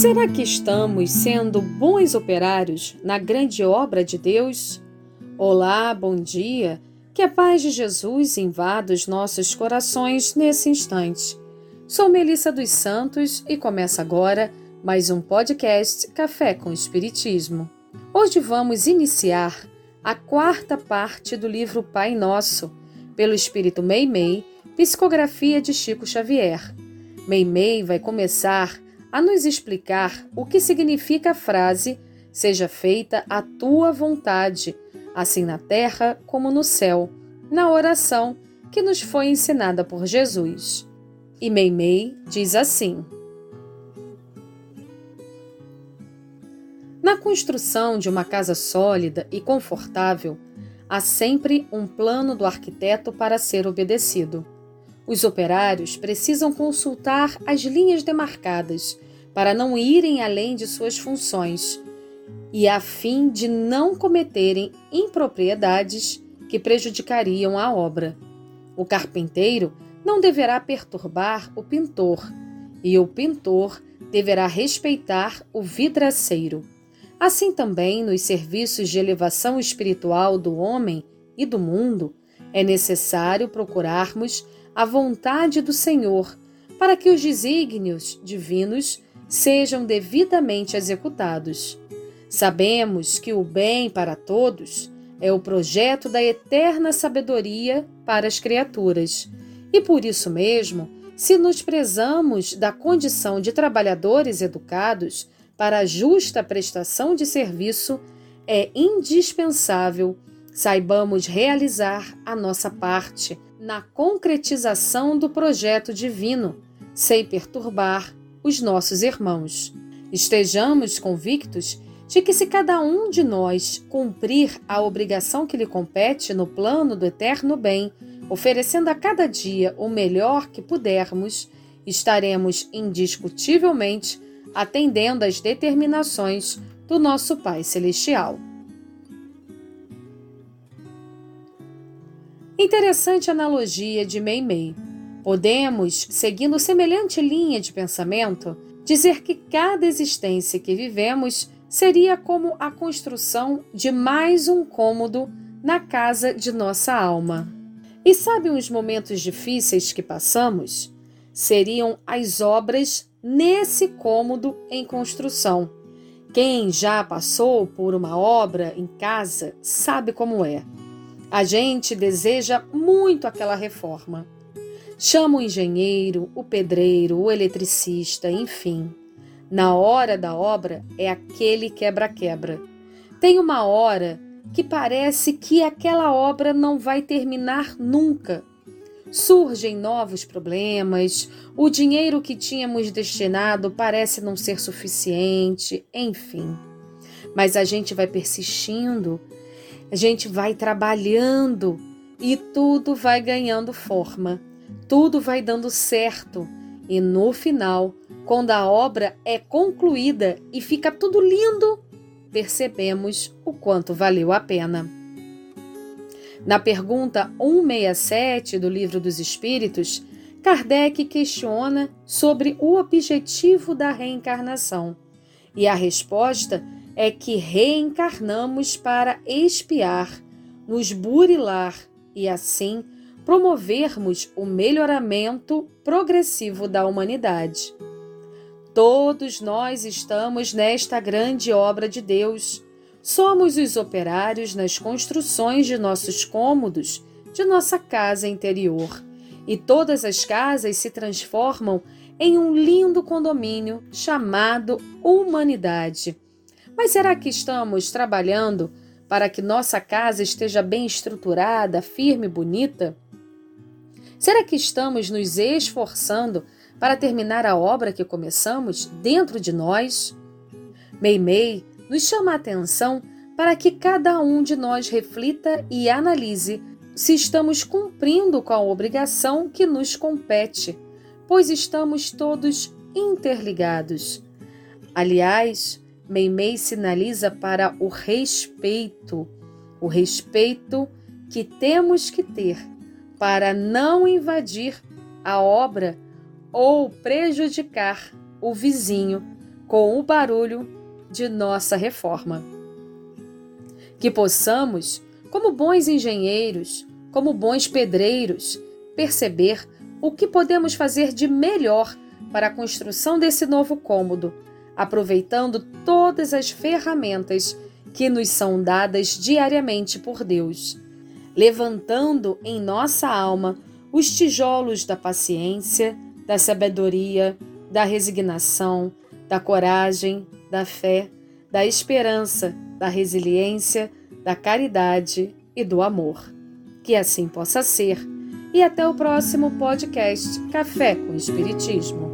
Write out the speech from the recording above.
Será que estamos sendo bons operários na grande obra de Deus? Olá, bom dia. Que a paz de Jesus invada os nossos corações nesse instante. Sou Melissa dos Santos e começa agora mais um podcast Café com Espiritismo. Hoje vamos iniciar a quarta parte do livro Pai Nosso, pelo Espírito Meimei, psicografia de Chico Xavier. Meimei vai começar a nos explicar o que significa a frase Seja feita a tua vontade, assim na terra como no céu, na oração que nos foi ensinada por Jesus. E Meimei diz assim: Na construção de uma casa sólida e confortável, há sempre um plano do arquiteto para ser obedecido. Os operários precisam consultar as linhas demarcadas para não irem além de suas funções e a fim de não cometerem impropriedades que prejudicariam a obra. O carpinteiro não deverá perturbar o pintor e o pintor deverá respeitar o vidraceiro. Assim também, nos serviços de elevação espiritual do homem e do mundo, é necessário procurarmos a vontade do Senhor, para que os desígnios divinos sejam devidamente executados. Sabemos que o bem para todos é o projeto da eterna sabedoria para as criaturas, e por isso mesmo, se nos prezamos da condição de trabalhadores educados para a justa prestação de serviço, é indispensável saibamos realizar a nossa parte na concretização do projeto divino, sem perturbar os nossos irmãos. Estejamos convictos de que, se cada um de nós cumprir a obrigação que lhe compete no plano do eterno bem, oferecendo a cada dia o melhor que pudermos, estaremos indiscutivelmente atendendo às determinações do nosso Pai Celestial. Interessante analogia de Meimei. Podemos, seguindo semelhante linha de pensamento, dizer que cada existência que vivemos seria como a construção de mais um cômodo na casa de nossa alma. E sabe os momentos difíceis que passamos? Seriam as obras nesse cômodo em construção. Quem já passou por uma obra em casa sabe como é. A gente deseja muito aquela reforma. Chama o engenheiro, o pedreiro, o eletricista, enfim. Na hora da obra é aquele quebra-quebra. Tem uma hora que parece que aquela obra não vai terminar nunca. Surgem novos problemas, o dinheiro que tínhamos destinado parece não ser suficiente, enfim. Mas a gente vai persistindo a gente vai trabalhando e tudo vai ganhando forma, tudo vai dando certo. E no final, quando a obra é concluída e fica tudo lindo, percebemos o quanto valeu a pena. Na pergunta 167 do Livro dos Espíritos, Kardec questiona sobre o objetivo da reencarnação. E a resposta é que reencarnamos para espiar, nos burilar e assim promovermos o melhoramento progressivo da humanidade. Todos nós estamos nesta grande obra de Deus. Somos os operários nas construções de nossos cômodos, de nossa casa interior. E todas as casas se transformam em um lindo condomínio chamado humanidade mas será que estamos trabalhando para que nossa casa esteja bem estruturada, firme e bonita? Será que estamos nos esforçando para terminar a obra que começamos dentro de nós? Meimei nos chama a atenção para que cada um de nós reflita e analise se estamos cumprindo com a obrigação que nos compete, pois estamos todos interligados. Aliás, Meimei sinaliza para o respeito, o respeito que temos que ter para não invadir a obra ou prejudicar o vizinho com o barulho de nossa reforma. Que possamos, como bons engenheiros, como bons pedreiros, perceber o que podemos fazer de melhor para a construção desse novo cômodo, aproveitando todas as ferramentas que nos são dadas diariamente por Deus, levantando em nossa alma os tijolos da paciência, da sabedoria, da resignação, da coragem, da fé, da esperança, da resiliência, da caridade e do amor. Que assim possa ser. E até o próximo podcast Café com Espiritismo.